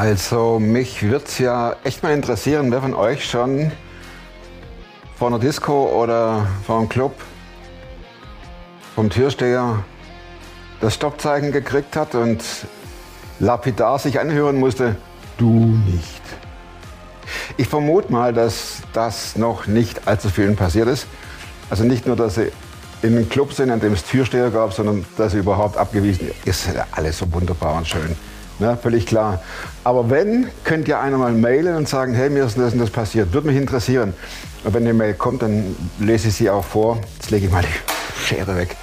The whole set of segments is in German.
Also mich würde es ja echt mal interessieren, wer von euch schon vor einer Disco oder vor einem Club vom Türsteher das Stoppzeichen gekriegt hat und lapidar sich anhören musste, du nicht. Ich vermute mal, dass das noch nicht allzu vielen passiert ist. Also nicht nur, dass sie in einem Club sind, an dem es Türsteher gab, sondern dass sie überhaupt abgewiesen ist. Ja alles so wunderbar und schön. Ne, völlig klar. Aber wenn, könnt ihr einer mal mailen und sagen, hey, mir ist das und das passiert. Würde mich interessieren. Und wenn eine Mail kommt, dann lese ich sie auch vor. Jetzt lege ich mal die Schere weg.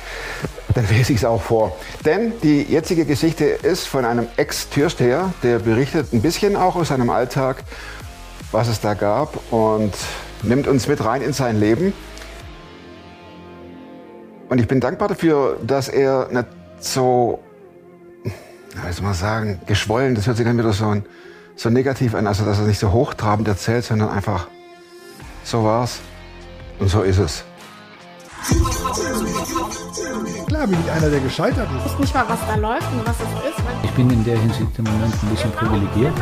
Dann lese ich es auch vor. Denn die jetzige Geschichte ist von einem Ex-Türsteher, der berichtet ein bisschen auch aus seinem Alltag, was es da gab und nimmt uns mit rein in sein Leben. Und ich bin dankbar dafür, dass er nicht so, wie soll man sagen, geschwollen, das hört sich dann wieder so, so negativ an, also dass er nicht so hochtrabend erzählt, sondern einfach, so war's und so ist es. Klar bin ich einer, der gescheitert ist. Ich weiß nicht mal, was da läuft und was es ist. Ich bin in der Hinsicht im Moment ein bisschen privilegiert.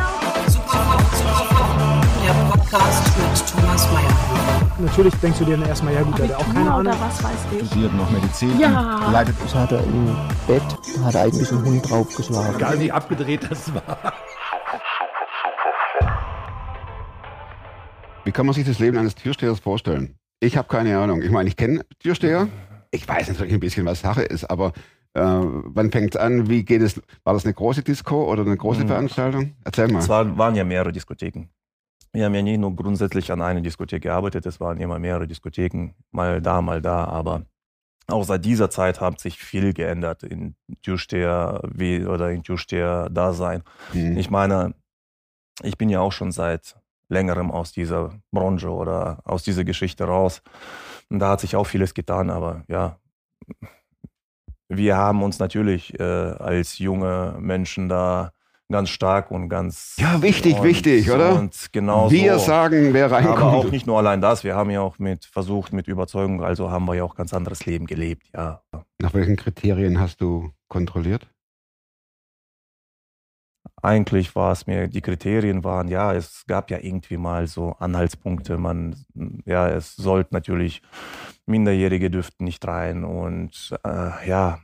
Der Podcast mit Thomas Mayer. Natürlich denkst du dir dann erstmal, ja gut, der hat auch keine Abitur Ahnung. oder was weiß ich. studiert noch Medizin, Ja. leidet Das hat er im Bett, hat er eigentlich einen Hund draufgeschlagen. Egal wie abgedreht das war. Wie kann man sich das Leben eines Türstehers vorstellen? Ich habe keine Ahnung. Ich meine, ich kenne Türsteher. Ich weiß natürlich ein bisschen, was Sache ist, aber äh, wann fängt es an? Wie geht es? War das eine große Disco oder eine große Mhm. Veranstaltung? Erzähl mal. Es war, waren ja mehrere Diskotheken. Wir haben ja nie nur grundsätzlich an einer Diskothek gearbeitet, es waren immer mehrere Diskotheken, mal da, mal da, aber auch seit dieser Zeit hat sich viel geändert in Türsteher wie oder in Türsteher-Dasein. Hm. Ich meine, ich bin ja auch schon seit längerem aus dieser Branche oder aus dieser Geschichte raus. Und da hat sich auch vieles getan, aber ja, wir haben uns natürlich äh, als junge Menschen da ganz stark und ganz. Ja, wichtig, und, wichtig, oder? Und genau Wir so. sagen, wer Aber auch reinkommt. nicht nur allein das, wir haben ja auch mit versucht, mit Überzeugung, also haben wir ja auch ganz anderes Leben gelebt, ja. Nach welchen Kriterien hast du kontrolliert? Eigentlich war es mir, die Kriterien waren, ja, es gab ja irgendwie mal so Anhaltspunkte. Man, ja, es sollte natürlich, Minderjährige dürften nicht rein. Und äh, ja,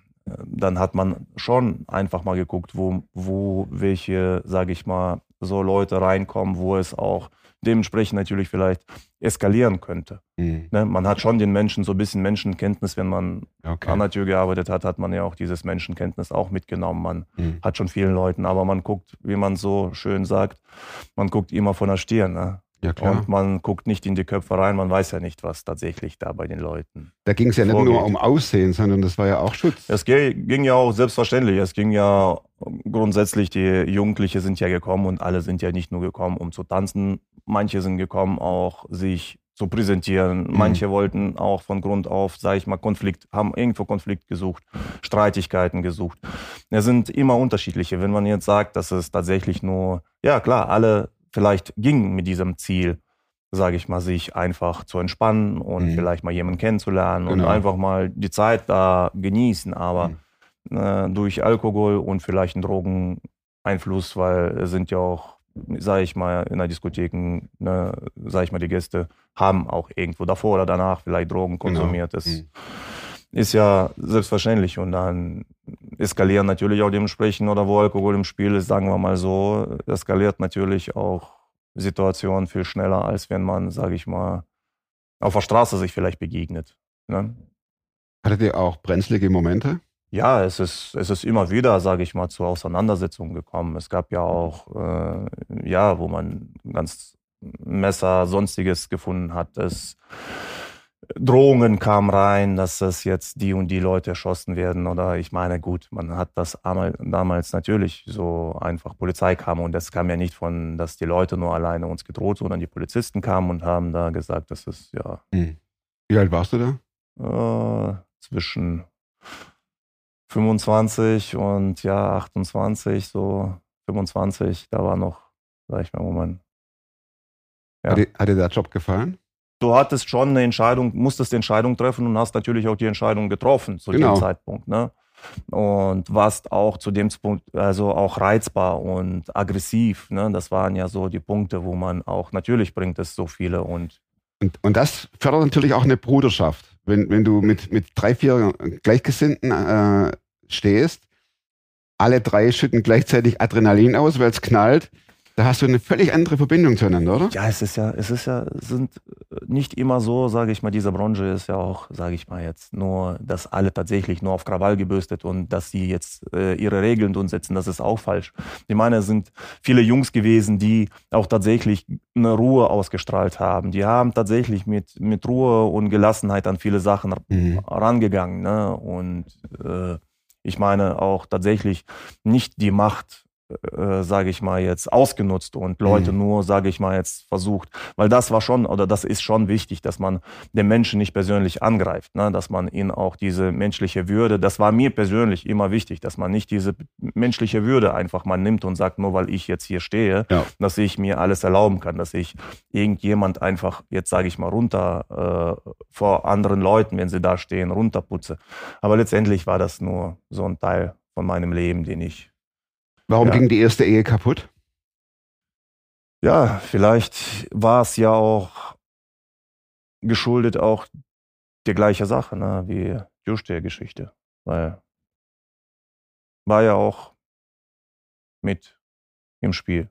dann hat man schon einfach mal geguckt, wo, wo welche, sage ich mal, so Leute reinkommen, wo es auch dementsprechend natürlich vielleicht eskalieren könnte. Hm. Ne? Man hat schon den Menschen so ein bisschen Menschenkenntnis, wenn man Okay. an der Tür gearbeitet hat, hat man ja auch dieses Menschenkenntnis auch mitgenommen. Man Hm. hat schon vielen Leuten, aber man guckt, wie man so schön sagt, man guckt immer von der Stirn. Ne? Ja. Und man guckt nicht in die Köpfe rein, man weiß ja nicht, was tatsächlich da bei den Leuten. Da ging es ja nicht vorgeht. nur um Aussehen, sondern das war ja auch Schutz. Es ging ja auch selbstverständlich, es ging ja grundsätzlich, die Jugendliche sind ja gekommen und alle sind ja nicht nur gekommen, um zu tanzen. Manche sind gekommen, auch sich zu präsentieren. Manche wollten auch von Grund auf, sage ich mal, Konflikt, haben irgendwo Konflikt gesucht, Streitigkeiten gesucht. Es sind immer unterschiedliche. Wenn man jetzt sagt, dass es tatsächlich nur, ja klar, alle vielleicht gingen mit diesem Ziel, sage ich mal, sich einfach zu entspannen und Mhm. vielleicht mal jemanden kennenzulernen und Genau. einfach mal die Zeit da genießen. Aber äh, durch Alkohol und vielleicht einen Drogeneinfluss, weil es sind ja auch, sage ich mal, in der Diskotheken, ne, sage ich mal, die Gäste haben auch irgendwo davor oder danach vielleicht Drogen konsumiert. Das Mhm. Ist ja selbstverständlich und dann eskalieren natürlich auch dementsprechend oder wo Alkohol im Spiel ist, sagen wir mal so, eskaliert natürlich auch Situationen viel schneller, als wenn man, sage ich mal, auf der Straße sich vielleicht begegnet. Ne? Hattet ihr auch brenzlige Momente? Ja, es ist, es ist immer wieder, sage ich mal, zu Auseinandersetzungen gekommen. Es gab ja auch, äh, ja, wo man ganz Messer, sonstiges gefunden hat. Es, Drohungen kamen rein, dass es jetzt die und die Leute erschossen werden. Oder ich meine, gut, man hat das amal- damals natürlich so einfach Polizei kam und das kam ja nicht von, dass die Leute nur alleine uns gedroht, sondern die Polizisten kamen und haben da gesagt, das ist ja Hm. Wie alt warst du da? äh, zwischen 25 und ja 28, so 25, da war noch, sag ich mal, Moment. Ja. Hat, dir, hat dir der Job gefallen? Du hattest schon eine Entscheidung, musstest die Entscheidung treffen und hast natürlich auch die Entscheidung getroffen zu Genau. dem Zeitpunkt. Ne? und warst auch zu dem Punkt also auch reizbar und aggressiv. Ne? Das waren ja so die Punkte, wo man auch natürlich bringt es so viele und Und, und das fördert natürlich auch eine Bruderschaft. Wenn, wenn du mit, mit drei, vier Gleichgesinnten äh, stehst, alle drei schütten gleichzeitig Adrenalin aus, weil es knallt, da hast du eine völlig andere Verbindung zueinander, oder? Ja, es ist ja, es ist ja, sind nicht immer so, sage ich mal, diese Branche ist ja auch, sage ich mal jetzt, nur, dass alle tatsächlich nur auf Krawall gebürstet und dass sie jetzt äh, ihre Regeln durchsetzen, das ist auch falsch. Ich meine, es sind viele Jungs gewesen, die auch tatsächlich eine Ruhe ausgestrahlt haben. Die haben tatsächlich mit, mit Ruhe und Gelassenheit an viele Sachen Mhm. rangegangen. Ne? Und äh, ich meine auch tatsächlich nicht die Macht, äh, sage ich mal jetzt, ausgenutzt und Leute Mhm. nur, sage ich mal jetzt, versucht. Weil das war schon, oder das ist schon wichtig, dass man den Menschen nicht persönlich angreift, ne? dass man ihnen auch diese menschliche Würde, das war mir persönlich immer wichtig, dass man nicht diese menschliche Würde einfach mal nimmt und sagt, nur weil ich jetzt hier stehe, Ja. dass ich mir alles erlauben kann, dass ich irgendjemand einfach, jetzt sage ich mal, runter äh, vor anderen Leuten, wenn sie da stehen, runterputze. Aber letztendlich war das nur so ein Teil von meinem Leben, den ich, Warum Ja. ging die erste Ehe kaputt? ja, vielleicht war es ja auch geschuldet auch der gleiche Sache, ne, wie Türstehergeschichte, weil war ja auch mit im Spiel.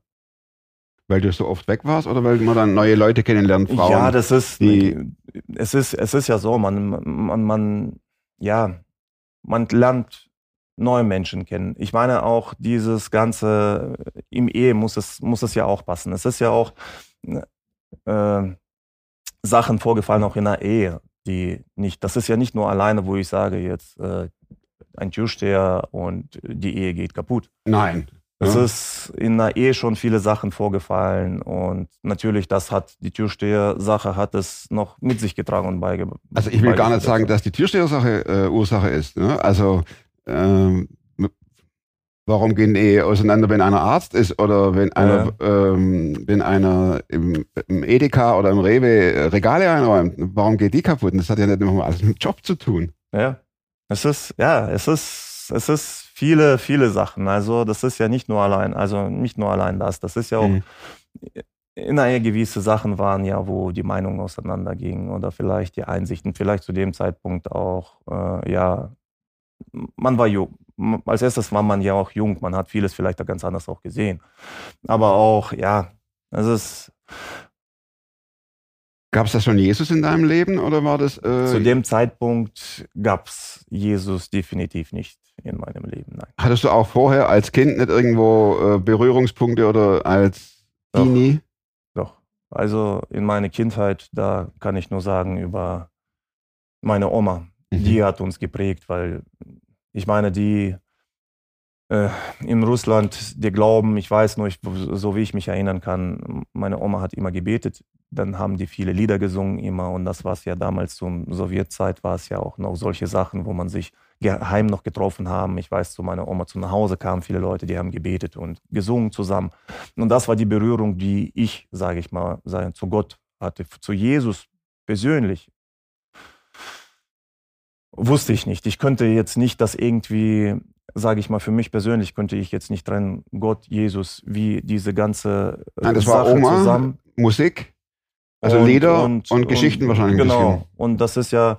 Weil du so oft weg warst oder weil man dann neue Leute kennenlernt, Frauen? Ja, das ist, die- es ist, es ist ja so, man, man, man, ja, man lernt neue Menschen kennen. Ich meine auch dieses ganze, im Ehe muss es, muss es ja auch passen. Es ist ja auch äh, Sachen vorgefallen, auch in der Ehe, die nicht, das ist ja nicht nur alleine, wo ich sage jetzt, äh, ein Türsteher und die Ehe geht kaputt. Nein. Es Ja. ist in der Ehe schon viele Sachen vorgefallen und natürlich, das hat die Türsteher-Sache hat es noch mit sich getragen und beigebracht. Also ich will gar nicht sagen, dass die Türstehersache äh, Ursache ist. Ne? Also ähm, warum gehen Ehe auseinander, wenn einer Arzt ist oder wenn einer, ähm, wenn einer im, im Edeka oder im Rewe Regale einräumt? Warum geht die kaputt? Und das hat ja nicht immer alles mit dem Job zu tun. Ja, es ist, ja, es ist, es ist viele, viele Sachen. Also das ist ja nicht nur allein, also nicht nur allein das. Das ist ja auch Mhm. Ehe gewisse Sachen waren ja, wo die Meinungen auseinandergingen oder vielleicht die Einsichten, vielleicht zu dem Zeitpunkt auch, äh, ja, man war jung. Als erstes war man ja auch jung, man hat vieles vielleicht da ganz anders auch gesehen. Aber auch, ja, es ist Gab es da schon Jesus in deinem Leben oder war das? Äh, zu dem Zeitpunkt gab es Jesus definitiv nicht in meinem Leben, nein. hattest du auch vorher als Kind nicht irgendwo äh, Berührungspunkte oder als Doch. Teenie? Doch. Also in meiner Kindheit, da kann ich nur sagen über meine Oma. Mhm. Die hat uns geprägt, weil ich meine, die äh, in Russland, der Glauben, ich weiß nur, ich, so wie ich mich erinnern kann, meine Oma hat immer gebetet, dann haben die viele Lieder gesungen immer und das war es ja damals zur Sowjetzeit, war es ja auch noch solche Sachen, wo man sich geheim noch getroffen haben. Ich weiß, zu meiner Oma zu nach Hause kamen viele Leute, die haben gebetet und gesungen zusammen. Und das war die Berührung, die ich, sage ich mal, zu Gott hatte, zu Jesus persönlich. Wusste ich nicht. Ich könnte jetzt nicht das irgendwie, sage ich mal, für mich persönlich könnte ich jetzt nicht trennen, Gott, Jesus, wie diese ganze äh, Nein, das war Sache Oma, zusammen. Musik, also Lieder und, Geschichten wahrscheinlich ein Genau. Und das ist ja,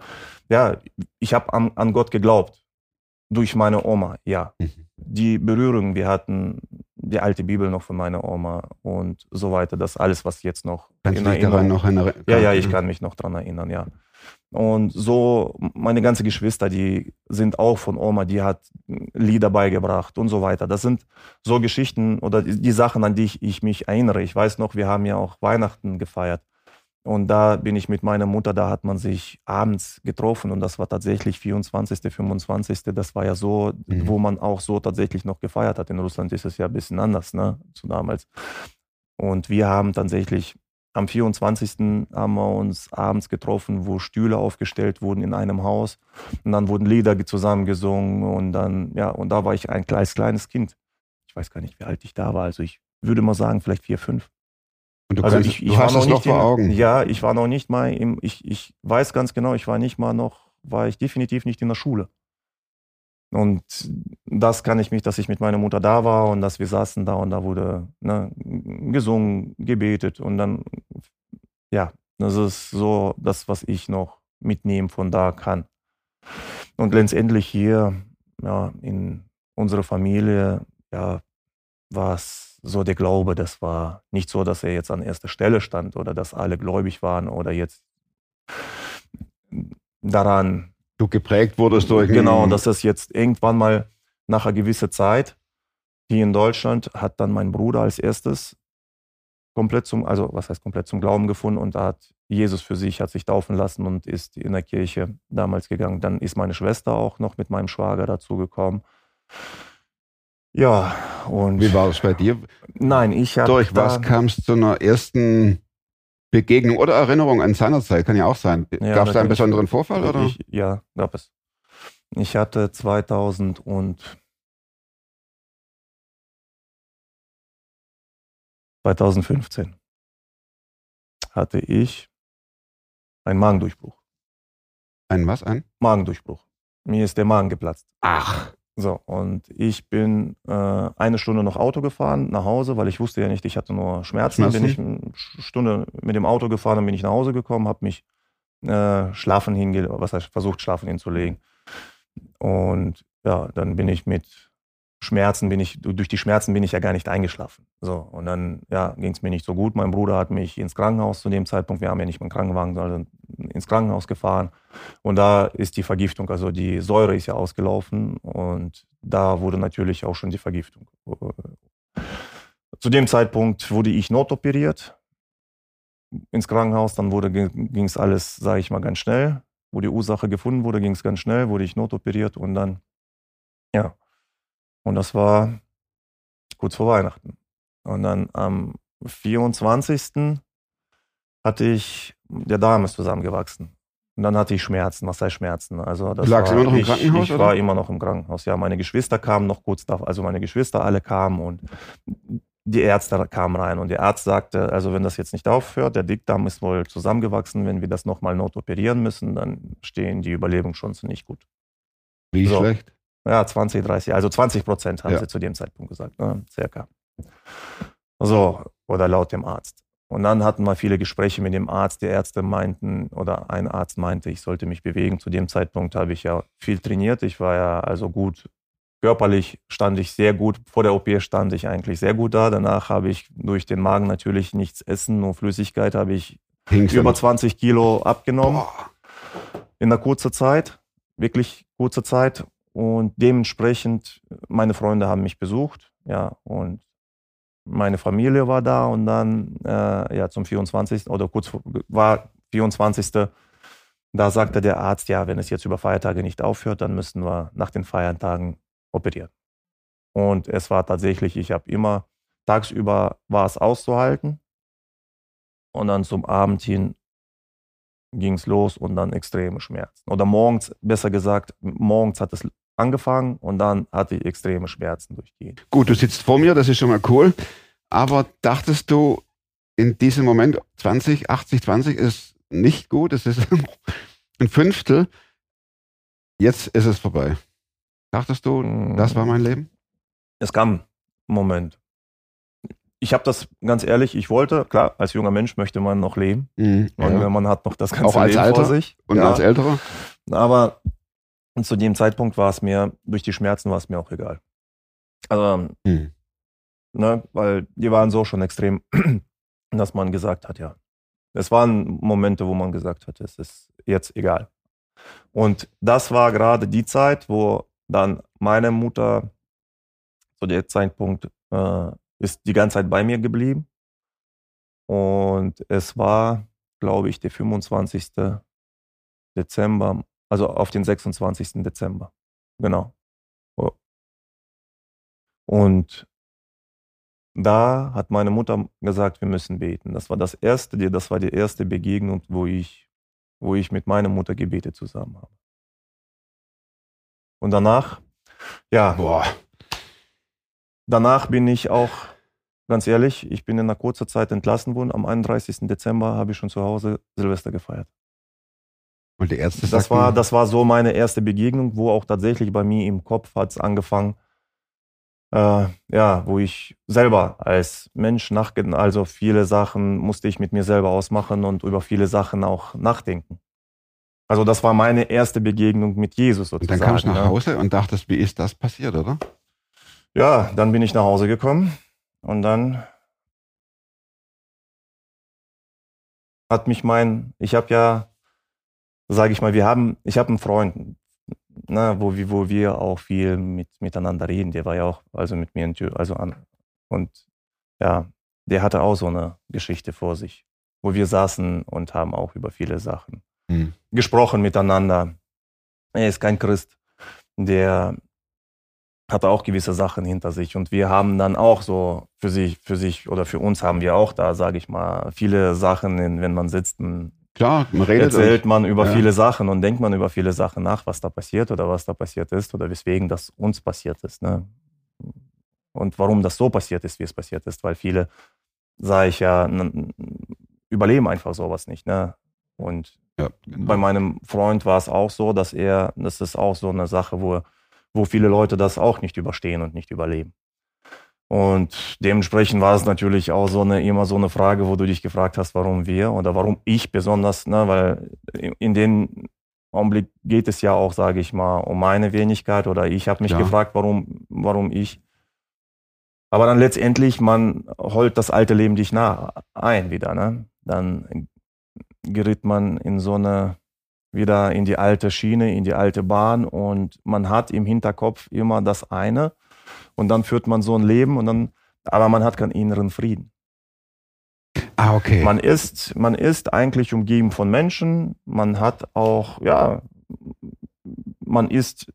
ja, ich habe an, an Gott geglaubt. Durch meine Oma, ja. Mhm. Die Berührung, wir hatten die alte Bibel noch von meiner Oma und so weiter. Das alles, was jetzt noch Kannst du dich daran noch erinnern? ja, ja, ich kann mich noch dran erinnern, ja. Und so, meine ganze Geschwister, die sind auch von Oma, die hat Lieder beigebracht und so weiter. Das sind so Geschichten oder die, die Sachen, an die ich, ich mich erinnere. Ich weiß noch, wir haben ja auch Weihnachten gefeiert. Und da bin ich mit meiner Mutter, da hat man sich abends getroffen und das war tatsächlich 24., 25. Das war ja so, Mhm. wo man auch so tatsächlich noch gefeiert hat. In Russland ist es ja ein bisschen anders, ne, zu damals. Und wir haben tatsächlich am 24. haben wir uns abends getroffen, wo Stühle aufgestellt wurden in einem Haus. Und dann wurden Lieder ge- zusammen gesungen und dann, ja, und da war ich ein kleines, kleines Kind. Ich weiß gar nicht, wie alt ich da war. Also ich würde mal sagen, vielleicht vier, fünf. Und du, also kannst, ich, ich du war hast noch es nicht noch vor in, Augen. Ja, ich war noch nicht mal im, ich, ich weiß ganz genau, ich war nicht mal noch, war ich definitiv nicht in der Schule. Und das kann ich mich, dass ich mit meiner Mutter da war und dass wir saßen da und da wurde ne, gesungen, gebetet und dann, ja, das ist so das, was ich noch mitnehmen von da kann. Und letztendlich hier, ja, in unserer Familie, ja, war es so der Glaube, das war nicht so, dass er jetzt an erster Stelle stand oder dass alle gläubig waren oder jetzt daran Du geprägt wurdest durch. Genau, dass das jetzt irgendwann mal nach einer gewissen Zeit hier in Deutschland hat dann mein Bruder als erstes komplett zum, also was heißt komplett zum Glauben gefunden und da hat Jesus für sich, hat sich taufen lassen und ist in der Kirche damals gegangen. Dann ist meine Schwester auch noch mit meinem Schwager dazu gekommen. Ja, und. Wie war es bei dir? Nein, ich habe. Durch was kamst du zu einer ersten Begegnung oder Erinnerung an seiner Zeit? Kann ja auch sein. Ja, Gab es da einen besonderen Vorfall? Oder? Ich, ja, gab es. Ich hatte 2000 und 2015 hatte ich einen Magendurchbruch. Ein was? Ein? Magendurchbruch. Mir ist der Magen geplatzt. Ach. So, und ich bin äh, eine Stunde noch Auto gefahren nach Hause, weil ich wusste ja nicht, ich hatte nur Schmerzen. Schmerzen? Bin ich eine Stunde mit dem Auto gefahren, dann bin ich nach Hause gekommen, habe mich äh, schlafen hinge was heißt versucht schlafen hinzulegen. Und ja, dann bin ich mit Schmerzen bin ich durch die Schmerzen bin ich ja gar nicht eingeschlafen. So und dann ja ging es mir nicht so gut. Mein Bruder hat mich ins Krankenhaus zu dem Zeitpunkt. Wir haben ja nicht dem Krankenwagen, sondern ins Krankenhaus gefahren. Und da ist die Vergiftung, also die Säure ist ja ausgelaufen und da wurde natürlich auch schon die Vergiftung. Zu dem Zeitpunkt wurde ich notoperiert ins Krankenhaus. Dann wurde ging es alles, sage ich mal, ganz schnell. Wo die Ursache gefunden wurde, ging es ganz schnell. Wurde ich notoperiert und dann ja und das war kurz vor Weihnachten. Und dann am 24. hatte ich, der Darm ist zusammengewachsen. Und dann hatte ich Schmerzen, was heißt Schmerzen? Also das lagst war, immer noch im ich, Krankenhaus, Ich oder? war immer noch im Krankenhaus, ja. Meine Geschwister kamen noch kurz davor, also meine Geschwister alle kamen und die Ärzte kamen rein und der Arzt sagte, also wenn das jetzt nicht aufhört, der Dickdarm ist wohl zusammengewachsen, wenn wir das nochmal notoperieren müssen, dann stehen die Überlebungschancen nicht gut. Wie So. schlecht? Ja, 20, 30, also 20 Prozent haben Ja. sie zu dem Zeitpunkt gesagt, ne? circa. So, oder laut dem Arzt. Und dann hatten wir viele Gespräche mit dem Arzt. Die Ärzte meinten, oder ein Arzt meinte, ich sollte mich bewegen. Zu dem Zeitpunkt habe ich ja viel trainiert. Ich war ja also gut, körperlich stand ich sehr gut. Vor der OP stand ich eigentlich sehr gut da. Danach habe ich durch den Magen natürlich nichts essen, nur Flüssigkeit habe ich Hingst über du? 20 Kilo abgenommen Boah. in einer kurzen Zeit, wirklich kurzer Zeit. Und dementsprechend, meine Freunde haben mich besucht, ja, und meine Familie war da und dann, äh, ja, zum 24. oder kurz vor, war 24. Da sagte der Arzt, ja, wenn es jetzt über Feiertage nicht aufhört, dann müssten wir nach den Feiertagen operieren. Und es war tatsächlich, ich habe immer, tagsüber war es auszuhalten und dann zum Abend hin ging es los und dann extreme Schmerzen. Oder morgens, besser gesagt, morgens hat es angefangen und dann hatte ich extreme Schmerzen durchgehend. Gut, du sitzt vor mir, das ist schon mal cool. Aber dachtest du in diesem Moment 20, 80, 20 ist nicht gut, es ist ein Fünftel. Jetzt ist es vorbei. Dachtest du, das war mein Leben? Es kam ein Moment. Ich habe das ganz ehrlich, ich wollte, klar, als junger Mensch möchte man noch leben. Mhm, Und ja. man hat noch das ganze Auch als Leben Alter? vor sich. Und ja. als Älterer? Aber zu dem Zeitpunkt war es mir, durch die Schmerzen war es mir auch egal. Also, Mhm. ne, weil die waren so schon extrem, dass man gesagt hat, ja. Es waren Momente, wo man gesagt hat, es ist jetzt egal. Und das war gerade die Zeit, wo dann meine Mutter zu dem Zeitpunkt äh, ist die ganze Zeit bei mir geblieben. Und es war, glaube ich, der 25. Dezember, also auf den 26. Dezember. Genau. Oh. Und da hat meine Mutter gesagt, wir müssen beten. Das war das erste, das war die erste Begegnung, wo ich, wo ich mit meiner Mutter gebetet zusammen habe. Und danach, ja, Boah. danach bin ich auch, ganz ehrlich, ich bin in einer kurzen Zeit entlassen worden. Am 31. Dezember habe ich schon zu Hause Silvester gefeiert. Und die Ärzte Das sagten, war, das war so meine erste Begegnung, wo auch tatsächlich bei mir im Kopf hat es angefangen, äh, ja, wo ich selber als Mensch nachgedacht, also viele Sachen musste ich mit mir selber ausmachen und über viele Sachen auch nachdenken. Also das war meine erste Begegnung mit Jesus und sozusagen. dann kamst du nach. Hause und dachtest, wie ist das passiert, oder? Ja, dann bin ich nach Hause gekommen und dann hat mich mein, ich habe ja, sage ich mal, wir haben, ich habe einen Freund, ne, wo, wir, wo wir auch viel mit, miteinander reden. Der war ja auch, also mit mir in Tür, also an. Und ja, der hatte auch so eine Geschichte vor sich, wo wir saßen und haben auch über viele Sachen Hm. gesprochen miteinander. Er ist kein Christ, der hat auch gewisse Sachen hinter sich und wir haben dann auch so für sich, für sich oder für uns haben wir auch da, sage ich mal, viele Sachen, wenn man sitzt, man Klar, man redet. erzählt man über ja. viele Sachen und denkt man über viele Sachen nach, was da passiert oder was da passiert ist oder weswegen das uns passiert ist. Ne? Und warum das so passiert ist, wie es passiert ist, weil viele, sage ich ja, überleben einfach sowas nicht. Ne? Und ja, genau. bei meinem Freund war es auch so, dass er, das ist auch so eine Sache, wo, wo viele Leute das auch nicht überstehen und nicht überleben. Und dementsprechend war es natürlich auch so eine, immer so eine Frage, wo du dich gefragt hast, warum wir oder warum ich besonders, ne, weil in, dem Augenblick geht es ja auch, sage ich mal, um meine Wenigkeit oder ich habe mich Klar. gefragt, warum, warum ich. Aber dann letztendlich, man holt das alte Leben dich nah ein wieder, ne? Dann gerät man in so eine, wieder in die alte Schiene, in die alte Bahn und man hat im Hinterkopf immer das eine und dann führt man so ein Leben und dann, aber man hat keinen inneren Frieden. Ah, okay. Man ist, man ist eigentlich umgeben von Menschen, man hat auch, ja, man ist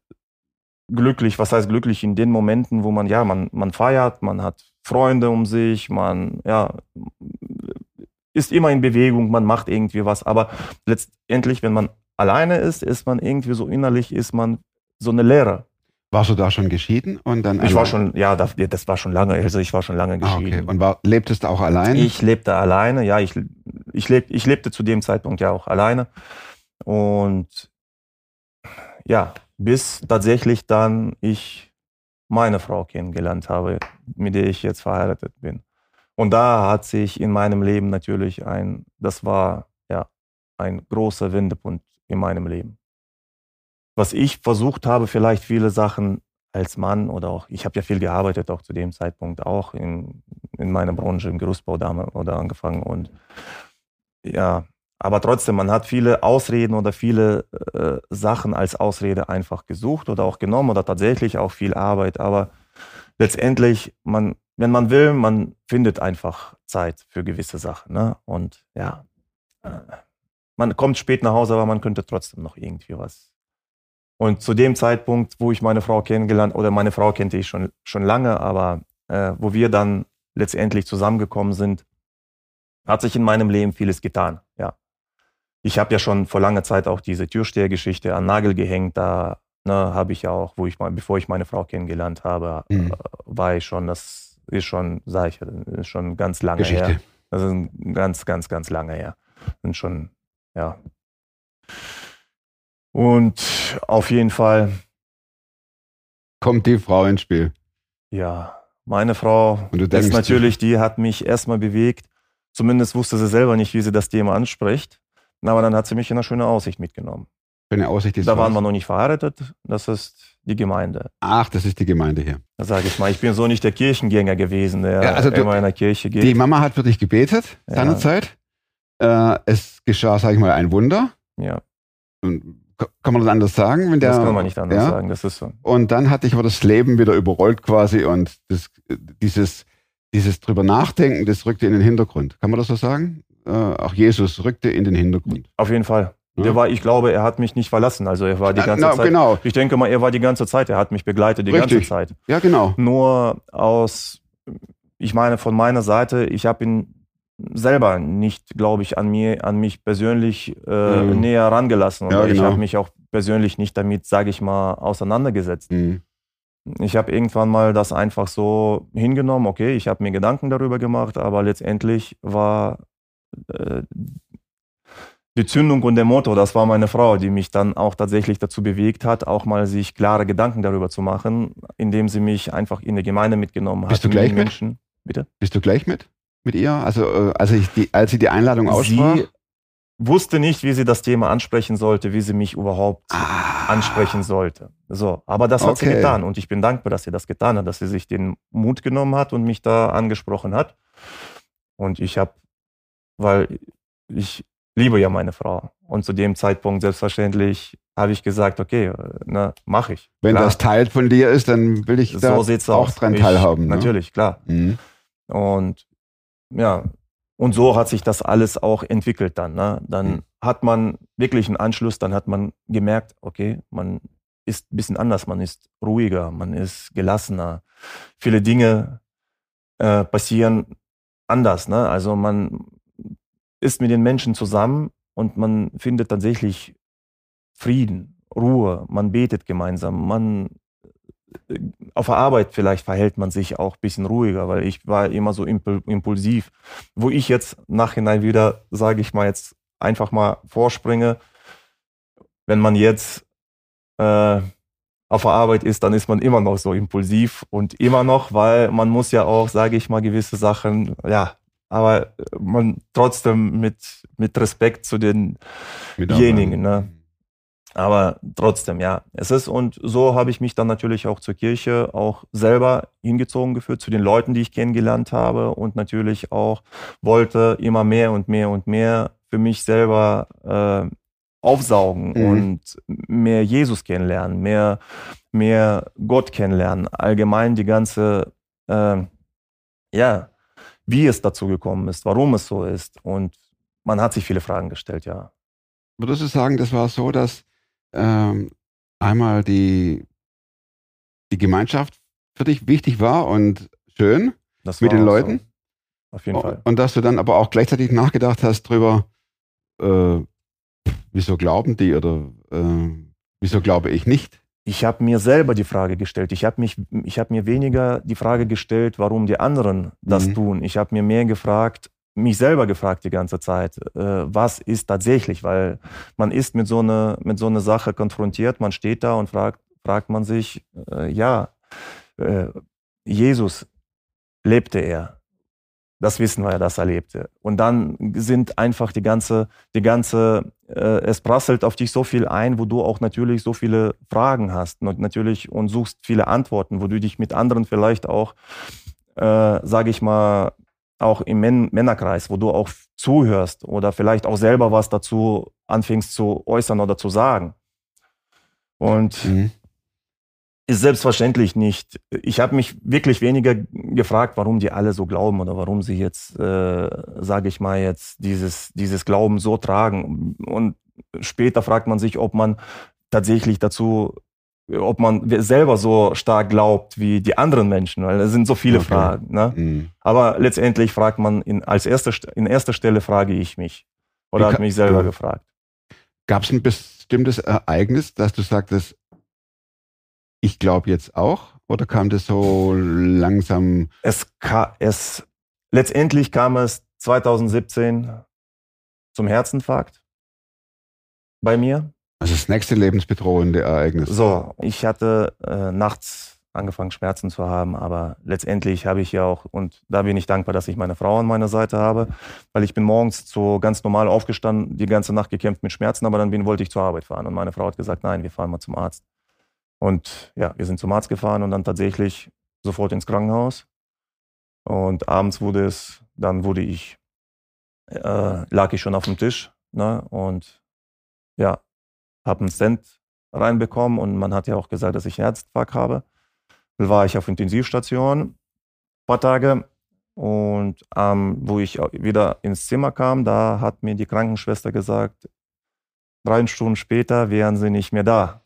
glücklich, was heißt glücklich in den Momenten, wo man, ja, man, man feiert, man hat Freunde um sich, man, ja, ist immer in Bewegung, man macht irgendwie was, aber letztendlich, wenn man alleine ist, ist man irgendwie so innerlich, ist man so eine Leere. Warst du da schon geschieden? Und dann Ich war allein? schon, ja, das, das war schon lange, also ich war schon lange Ah, geschieden. okay. Und war, lebtest du auch allein? Ich lebte alleine, ja, ich, ich, leb, ich lebte zu dem Zeitpunkt ja auch alleine. Und ja, bis tatsächlich dann ich meine Frau kennengelernt habe, mit der ich jetzt verheiratet bin. Und da hat sich in meinem Leben natürlich ein, das war ja ein großer Wendepunkt in meinem Leben. Was ich versucht habe, vielleicht viele Sachen als Mann oder auch, ich habe ja viel gearbeitet, auch zu dem Zeitpunkt auch in, in meiner Branche im Gerüstbau da oder angefangen und ja, aber trotzdem, man hat viele Ausreden oder viele äh, Sachen als Ausrede einfach gesucht oder auch genommen oder tatsächlich auch viel Arbeit, aber letztendlich, man, wenn man will, man findet einfach Zeit für gewisse Sachen. Ne? Und ja, äh, man kommt spät nach Hause, aber man könnte trotzdem noch irgendwie was. Und zu dem Zeitpunkt, wo ich meine Frau kennengelernt, oder meine Frau kannte ich schon, schon lange, aber äh, wo wir dann letztendlich zusammengekommen sind, hat sich in meinem Leben vieles getan. Ja. Ich habe ja schon vor langer Zeit auch diese Türstehergeschichte an Nagel gehängt. Da ne, habe ich ja auch, wo ich mal, bevor ich meine Frau kennengelernt habe, Mhm. äh, war ich schon, das ist schon, sag ich, ist schon ganz lange Geschichte. her. Das ist ein ganz, ganz, ganz lange her. Und schon, ja. Und auf jeden Fall, Kommt die Frau ins Spiel. ja, meine Frau Und du denkst, ist natürlich, die hat mich erstmal bewegt. Zumindest wusste sie selber nicht, wie sie das Thema anspricht. Aber dann hat sie mich in eine schöne Aussicht mitgenommen. eine Aussicht ist Da waren wir noch nicht verheiratet. Das ist die Gemeinde. Ach, das ist die Gemeinde hier. Da sage ich mal, ich bin so nicht der Kirchengänger gewesen, der Ja, also du- immer in der Kirche geht. Die Mama hat für dich gebetet Ja. seinerzeit. Äh, es geschah, sag ich mal, ein Wunder. ja, Und, kann man das anders sagen? Wenn der, das kann man nicht anders ja? sagen. Das ist so. Und dann hat dich aber das Leben wieder überrollt quasi und das, dieses, dieses drüber nachdenken, das rückte in den Hintergrund. Kann man das so sagen? Äh, auch Jesus rückte in den Hintergrund. Auf jeden Fall. Ja. Der war, ich glaube, er hat mich nicht verlassen. Also er war die ganze na, Zeit. genau. Ich denke mal, er war die ganze Zeit. Er hat mich begleitet die Richtig. ganze Zeit. Ja, genau. Nur aus, ich meine, von meiner Seite, ich habe ihn selber nicht, glaube ich, an mir, an mich persönlich äh, Mhm. näher rangelassen. Ja, Oder ich genau. habe mich auch persönlich nicht damit, sage ich mal, auseinandergesetzt. Mhm. Ich habe irgendwann mal das einfach so hingenommen, okay, ich habe mir Gedanken darüber gemacht, aber letztendlich war äh, die Zündung und der Motor, das war meine Frau, die mich dann auch tatsächlich dazu bewegt hat, auch mal sich klare Gedanken darüber zu machen, indem sie mich einfach in die Gemeinde mitgenommen hat. Bist du gleich mit? Menschen. Bitte? Bist du gleich mit? Mit ihr? Also, äh, als, ich die, als sie die Einladung aussprach? Sie wusste nicht, wie sie das Thema ansprechen sollte, wie sie mich überhaupt Ah. ansprechen sollte. So, aber das hat sie Okay. getan und ich bin dankbar, dass sie das getan hat, dass sie sich den Mut genommen hat und mich da angesprochen hat. Und ich habe, weil ich liebe ja meine Frau und zu dem Zeitpunkt selbstverständlich habe ich gesagt, okay, ne, mache ich. Wenn Klar. das Teil von dir ist, dann will ich da so sieht's auch aus. dran Ich- teilhaben. Ne? Natürlich, klar. Mhm. Und ja, und so hat sich das alles auch entwickelt dann. Ne? Dann Mhm. hat man wirklich einen Anschluss, dann hat man gemerkt, okay, man ist ein bisschen anders, man ist ruhiger, man ist gelassener. Viele Dinge äh, passieren anders. Ne? Also man ist mit den Menschen zusammen und man findet tatsächlich Frieden, Ruhe, man betet gemeinsam, man auf der Arbeit vielleicht verhält man sich auch ein bisschen ruhiger, weil ich war immer so impul impulsiv. Wo ich jetzt nachhinein wieder, sage ich mal jetzt einfach mal vorspringe, wenn man jetzt äh, auf der Arbeit ist, dann ist man immer noch so impulsiv und immer noch, weil man muss ja auch, sage ich mal, gewisse Sachen, ja, aber man trotzdem mit, mit Respekt zu den Diejenigen, ne? Aber trotzdem, ja, es ist und so habe ich mich dann natürlich auch zur Kirche auch selber hingezogen geführt, zu den Leuten, die ich kennengelernt habe und natürlich auch wollte immer mehr und mehr und mehr für mich selber äh, aufsaugen Mhm. und mehr Jesus kennenlernen, mehr, mehr Gott kennenlernen, allgemein die ganze, äh, ja, wie es dazu gekommen ist, warum es so ist und man hat sich viele Fragen gestellt, ja. Würdest du sagen, das war so, dass ähm, einmal die, die Gemeinschaft für dich wichtig war und schön Das mit den Leuten? So. Auf jeden Fall. Und dass du dann aber auch gleichzeitig nachgedacht hast drüber, äh, wieso glauben die oder äh, wieso glaube ich nicht? Ich habe mir selber die Frage gestellt. Ich habe habe mir weniger die Frage gestellt, warum die anderen das Mhm. tun. Ich habe mir mehr gefragt, mich selber gefragt die ganze Zeit, äh, was ist tatsächlich, weil man ist mit so einer mit so einer Sache konfrontiert. Man steht da und fragt, fragt man sich, äh, ja, äh, Jesus lebte er. Das wissen wir ja, dass er lebte. Und dann sind einfach die ganze, die ganze, äh, es prasselt auf dich so viel ein, wo du auch natürlich so viele Fragen hast und natürlich und suchst viele Antworten, wo du dich mit anderen vielleicht auch, äh, sage ich mal, auch im Män Männerkreis, wo du auch zuhörst oder vielleicht auch selber was dazu anfängst zu äußern oder zu sagen. Und Mhm. ist selbstverständlich nicht. Ich habe mich wirklich weniger gefragt, warum die alle so glauben oder warum sie jetzt, äh, sage ich mal jetzt, dieses, dieses Glauben so tragen. Und später fragt man sich, ob man tatsächlich dazu, ob man selber so stark glaubt wie die anderen Menschen, weil es sind so viele Okay. Fragen. Ne? Mhm. Aber letztendlich fragt man in, als erster, St- in erster Stelle frage ich mich oder habe mich selber ja. gefragt. Gab es ein bestimmtes Ereignis, dass du sagtest, ich glaube jetzt auch? Oder kam das so langsam? Es, es letztendlich kam es 2017 zum Herzinfarkt bei mir. Also das nächste lebensbedrohende Ereignis. So, ich hatte äh, nachts angefangen Schmerzen zu haben, aber letztendlich habe ich ja auch, und da bin ich dankbar, dass ich meine Frau an meiner Seite habe, weil ich bin morgens so ganz normal aufgestanden, die ganze Nacht gekämpft mit Schmerzen, aber dann bin, wollte ich zur Arbeit fahren und meine Frau hat gesagt, nein, wir fahren mal zum Arzt. Und ja, wir sind zum Arzt gefahren und dann tatsächlich sofort ins Krankenhaus. Und abends wurde es, dann wurde ich, äh, lag ich schon auf dem Tisch ne, und ja, habe einen Stent reinbekommen und man hat ja auch gesagt, dass ich einen Herzinfarkt habe. Dann war ich auf Intensivstation ein paar Tage und ähm, wo ich wieder ins Zimmer kam, da hat mir die Krankenschwester gesagt, drei Stunden später wären sie nicht mehr da.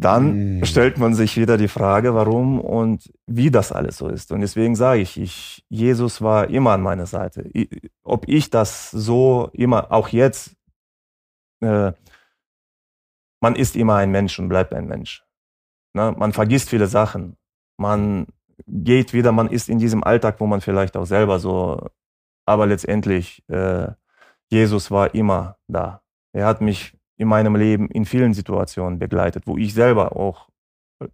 Dann Mm. stellt man sich wieder die Frage, warum und wie das alles so ist. Und deswegen sage ich, ich, Jesus war immer an meiner Seite. Ob ich das so immer, auch jetzt, äh, man ist immer ein Mensch und bleibt ein Mensch. Ne? Man vergisst viele Sachen. Man geht wieder, man ist in diesem Alltag, wo man vielleicht auch selber so, aber letztendlich, äh, Jesus war immer da. Er hat mich in meinem Leben in vielen Situationen begleitet, wo ich selber auch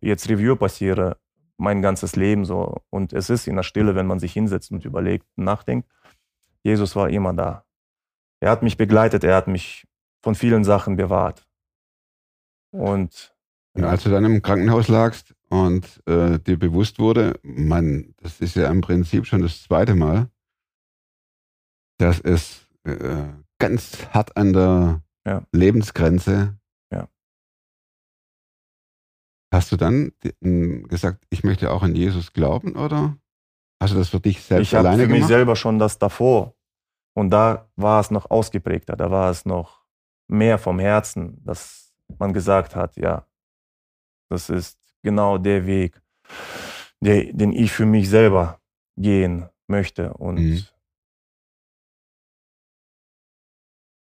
jetzt Review passiere, mein ganzes Leben so. Und es ist in der Stille, wenn man sich hinsetzt und überlegt und nachdenkt. Jesus war immer da. Er hat mich begleitet, er hat mich von vielen Sachen bewahrt. Und, und als du dann im Krankenhaus lagst und äh, dir bewusst wurde, Mann, das ist ja im Prinzip schon das zweite Mal, dass es äh, ganz hart an der ja. Lebensgrenze. Ja. Hast du dann gesagt, ich möchte auch an Jesus glauben oder hast du das für dich selbst ich alleine für gemacht? mich selber schon das davor. Und da war es noch ausgeprägter, da war es noch mehr vom Herzen, dass man gesagt hat, ja, das ist genau der Weg, der, den ich für mich selber gehen möchte und mhm.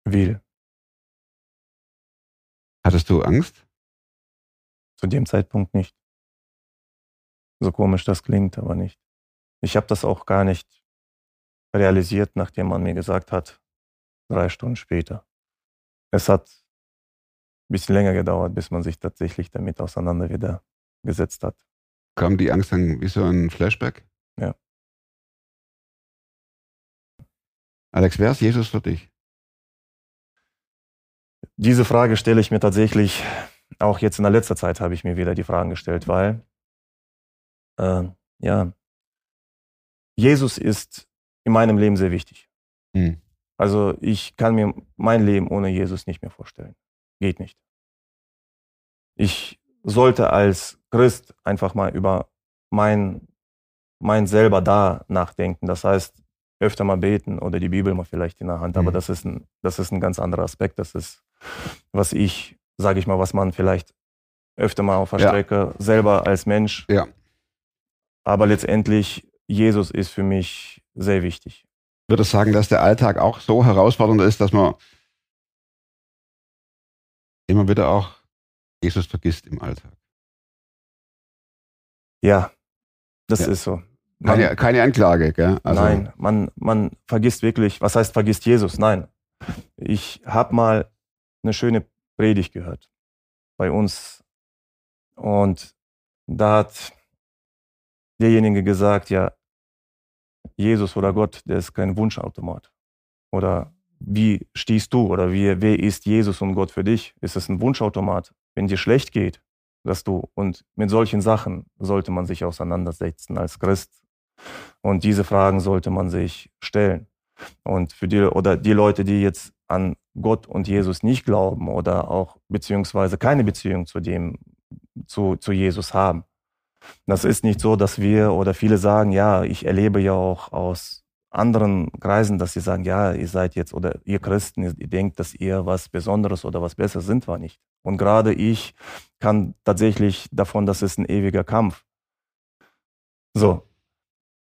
will. Hattest du Angst? Zu dem Zeitpunkt nicht. So komisch das klingt, aber nicht. Ich habe das auch gar nicht realisiert, nachdem man mir gesagt hat, drei Stunden später. Es hat ein bisschen länger gedauert, bis man sich tatsächlich damit auseinander wieder gesetzt hat. Kam die Angst dann wie so ein Flashback? Ja. Alex, wer ist Jesus für dich? Diese Frage stelle ich mir tatsächlich, auch jetzt in der letzter Zeit habe ich mir wieder die Fragen gestellt, weil, äh, ja, Jesus ist in meinem Leben sehr wichtig. Hm. Also ich kann mir mein Leben ohne Jesus nicht mehr vorstellen. Geht nicht. Ich sollte als Christ einfach mal über mein, mein selber da nachdenken. Das heißt, öfter mal beten oder die Bibel mal vielleicht in der Hand. Aber mhm. das ist ein, das ist ein ganz anderer Aspekt. Das ist, was ich, sage ich mal, was man vielleicht öfter mal auf der ja. Strecke selber als Mensch. Ja. Aber letztendlich, Jesus ist für mich sehr wichtig. Würde sagen, dass der Alltag auch so herausfordernd ist, dass man immer wieder auch Jesus vergisst im Alltag. Ja, das ja. ist so. Man, keine, keine Anklage, gell? Also nein, man, man vergisst wirklich, was heißt vergisst Jesus? Nein. Ich habe mal eine schöne Predigt gehört bei uns und da hat derjenige gesagt, ja, Jesus oder Gott, der ist kein Wunschautomat. Oder wie stehst du oder wie, wer ist Jesus und Gott für dich? Ist es ein Wunschautomat? Wenn dir schlecht geht, dass du, und mit solchen Sachen sollte man sich auseinandersetzen als Christ. Und diese Fragen sollte man sich stellen. Und für die, oder die Leute, die jetzt an Gott und Jesus nicht glauben oder auch beziehungsweise keine Beziehung zu dem, zu, zu Jesus haben. Das ist nicht so, dass wir oder viele sagen, ja, ich erlebe ja auch aus anderen Kreisen, dass sie sagen, ja, ihr seid jetzt oder ihr Christen, ihr denkt, dass ihr was Besonderes oder was Besseres sind, war nicht. Und gerade ich kann tatsächlich davon, das ist ein ewiger Kampf. So.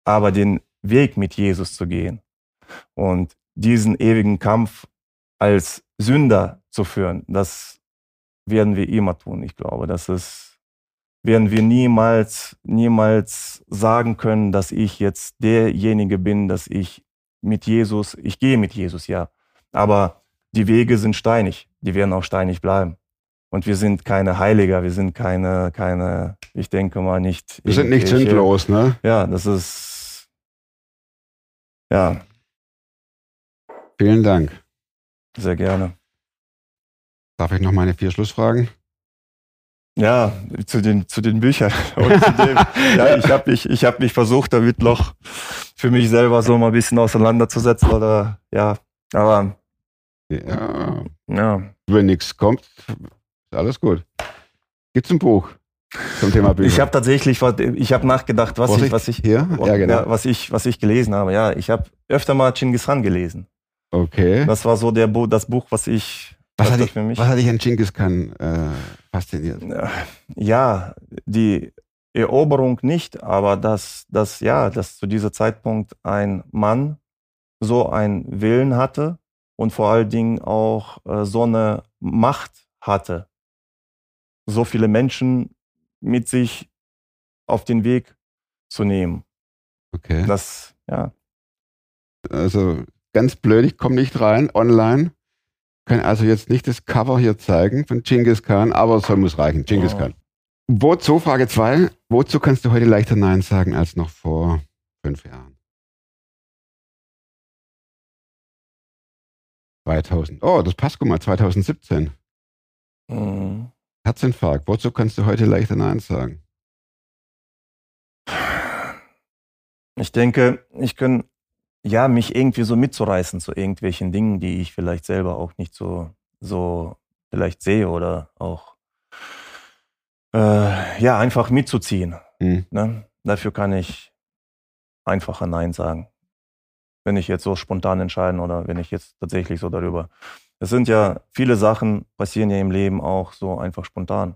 Aber den Weg mit Jesus zu gehen und diesen ewigen Kampf als Sünder zu führen, das werden wir immer tun. Ich glaube, das ist, werden wir niemals, niemals sagen können, dass ich jetzt derjenige bin, dass ich mit Jesus, ich gehe mit Jesus, ja. Aber die Wege sind steinig, die werden auch steinig bleiben. Und wir sind keine Heiliger, wir sind keine, keine, ich denke mal nicht. Wir sind nicht sinnlos, ne? Ja, das ist, ja. Vielen Dank. Sehr gerne. Darf ich noch meine vier Schlussfragen? Ja, zu den, zu den Büchern. Zu dem, ja, ich habe mich, ich hab mich versucht, damit noch für mich selber so mal ein bisschen auseinanderzusetzen. Oder ja, aber ja. ja. Wenn nichts kommt, alles gut. Gibt's ein Buch zum Thema Bücher? Ich habe tatsächlich, ich habe nachgedacht, was ich, was ich, hier? Ja, genau. Ja, was ich, was ich gelesen habe. Ja, ich habe öfter mal Chingis Khan gelesen. Okay. Das war so der das Buch, was ich. Was hat, dich, für mich, was hat dich an Chingis Khan äh, fasziniert? Ja, die Eroberung nicht, aber dass, dass, ja, dass zu diesem Zeitpunkt ein Mann so einen Willen hatte und vor allen Dingen auch äh, so eine Macht hatte, so viele Menschen mit sich auf den Weg zu nehmen. Okay. Das, ja. Also ganz blöd, ich komme nicht rein online. Kann also jetzt nicht das Cover hier zeigen von Genghis Khan, aber es soll muss reichen. Genghis Oh. Khan. Wozu, Frage 2, wozu kannst du heute leichter Nein sagen als noch vor fünf Jahren? 2000. Oh, das passt, guck mal, 2017. Mhm. Herzinfarkt. Wozu kannst du heute leichter Nein sagen? Ich denke, ich kann ja mich irgendwie so mitzureißen zu irgendwelchen Dingen, die ich vielleicht selber auch nicht so, so vielleicht sehe oder auch äh, ja, einfach mitzuziehen. Hm. Ne? Dafür kann ich einfacher Nein sagen. Wenn ich jetzt so spontan entscheiden oder wenn ich jetzt tatsächlich so darüber. Es sind ja viele Sachen passieren ja im Leben auch so einfach spontan.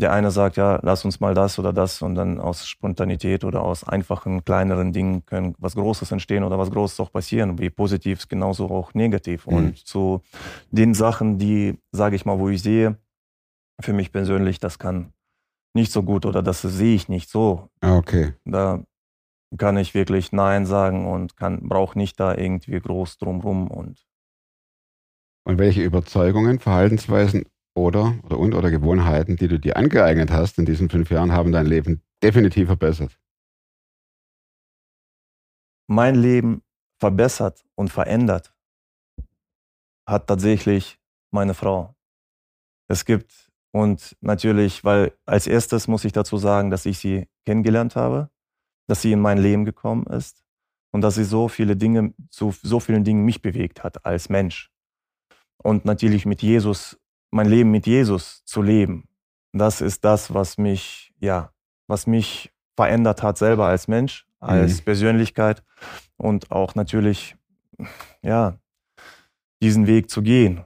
Der eine sagt, ja, lass uns mal das oder das und dann aus Spontanität oder aus einfachen, kleineren Dingen können was Großes entstehen oder was Großes auch passieren, wie positiv, genauso auch negativ. Mhm. Und zu den Sachen, die, sage ich mal, wo ich sehe, für mich persönlich, das kann nicht so gut oder das sehe ich nicht so. Ah, Okay. Da kann ich wirklich Nein sagen und kann brauche nicht da irgendwie groß drumrum und Und welche Überzeugungen, Verhaltensweisen oder, oder und oder Gewohnheiten, die du dir angeeignet hast in diesen fünf Jahren, haben dein Leben definitiv verbessert? mein Leben verbessert und verändert hat tatsächlich meine Frau. Es gibt und natürlich, weil als erstes muss ich dazu sagen, dass ich sie kennengelernt habe, dass sie in mein Leben gekommen ist und dass sie so viele Dinge, zu so vielen Dingen mich bewegt hat als Mensch. Und natürlich mit Jesus, mein Leben mit Jesus zu leben. Das ist das, was mich, ja, was mich verändert hat selber als Mensch, als Mhm. Persönlichkeit und auch natürlich, ja, diesen Weg zu gehen.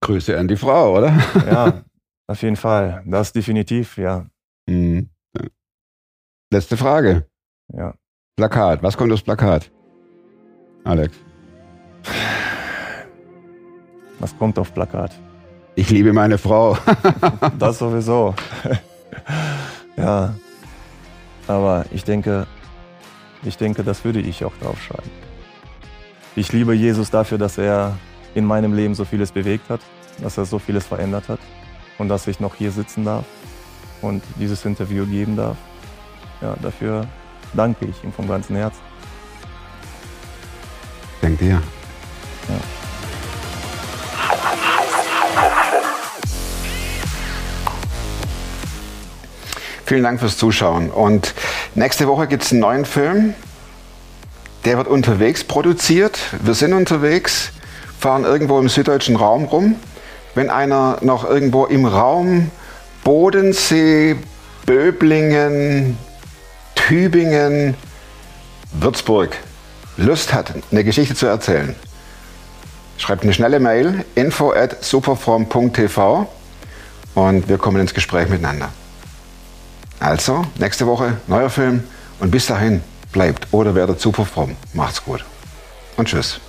Grüße an die Frau, oder? Ja, auf jeden Fall. Das definitiv, ja. Mhm. Letzte Frage. ja. Plakat. Was kommt aufs Plakat? Alex. Was kommt auf Plakat? Ich liebe meine Frau. Das sowieso. ja. Aber ich denke, ich denke, das würde ich auch draufschreiben. Ich liebe Jesus dafür, dass er in meinem Leben so vieles bewegt hat, dass er so vieles verändert hat und dass ich noch hier sitzen darf und dieses Interview geben darf. Ja, dafür danke ich ihm vom ganzen Herzen. Denk dir. Vielen Dank fürs Zuschauen. Und nächste Woche gibt es einen neuen Film. Der wird unterwegs produziert. Wir sind unterwegs, fahren irgendwo im süddeutschen Raum rum. Wenn einer noch irgendwo im Raum Bodensee, Böblingen, Tübingen, Würzburg Lust hat, eine Geschichte zu erzählen, schreibt eine schnelle Mail info at superform.tv und wir kommen ins Gespräch miteinander. Also, nächste Woche neuer Film und bis dahin bleibt oder werdet super fromm. Macht's gut und tschüss.